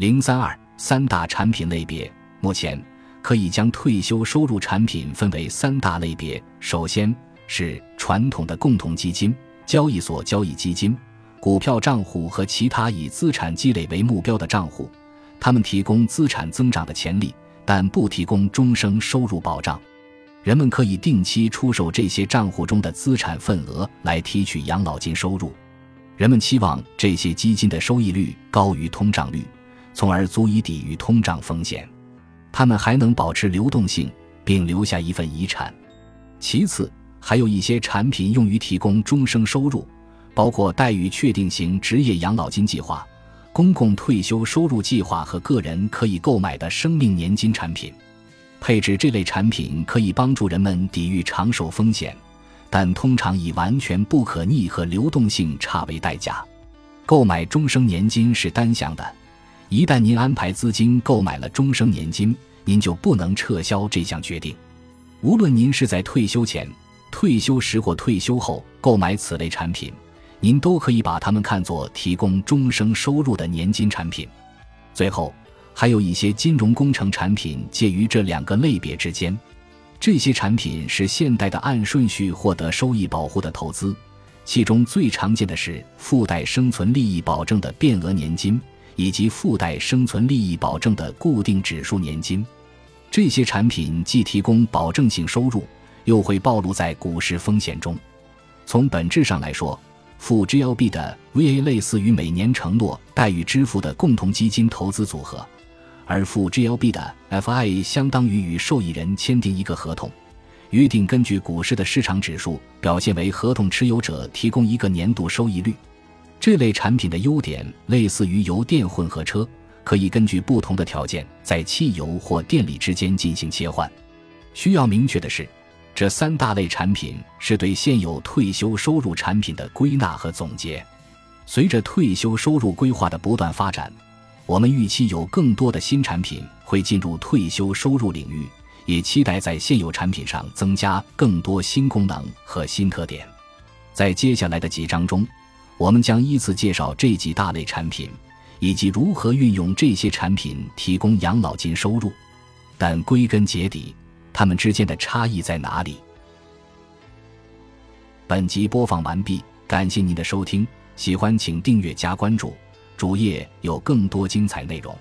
零三二三大产品类别，目前可以将退休收入产品分为三大类别。首先是传统的共同基金、交易所交易基金、股票账户和其他以资产积累为目标的账户，它们提供资产增长的潜力，但不提供终生收入保障。人们可以定期出售这些账户中的资产份额来提取养老金收入。人们期望这些基金的收益率高于通胀率。从而足以抵御通胀风险，他们还能保持流动性，并留下一份遗产。其次，还有一些产品用于提供终生收入，包括待遇确定型职业养老金计划、公共退休收入计划和个人可以购买的生命年金产品。配置这类产品可以帮助人们抵御长寿风险，但通常以完全不可逆和流动性差为代价。购买终生年金是单向的。一旦您安排资金购买了终生年金，您就不能撤销这项决定。无论您是在退休前、退休时或退休后购买此类产品，您都可以把它们看作提供终生收入的年金产品。最后，还有一些金融工程产品介于这两个类别之间。这些产品是现代的按顺序获得收益保护的投资，其中最常见的是附带生存利益保证的变额年金。以及附带生存利益保证的固定指数年金，这些产品既提供保证性收入，又会暴露在股市风险中。从本质上来说，负 GLB 的 VA 类似于每年承诺待遇支付的共同基金投资组合，而负 GLB 的 FI 相当于与受益人签订一个合同，约定根据股市的市场指数表现为合同持有者提供一个年度收益率。这类产品的优点类似于油电混合车，可以根据不同的条件在汽油或电力之间进行切换。需要明确的是，这三大类产品是对现有退休收入产品的归纳和总结。随着退休收入规划的不断发展，我们预期有更多的新产品会进入退休收入领域，也期待在现有产品上增加更多新功能和新特点。在接下来的几章中。我们将依次介绍这几大类产品，以及如何运用这些产品提供养老金收入。但归根结底，它们之间的差异在哪里？本集播放完毕，感谢您的收听，喜欢请订阅加关注，主页有更多精彩内容。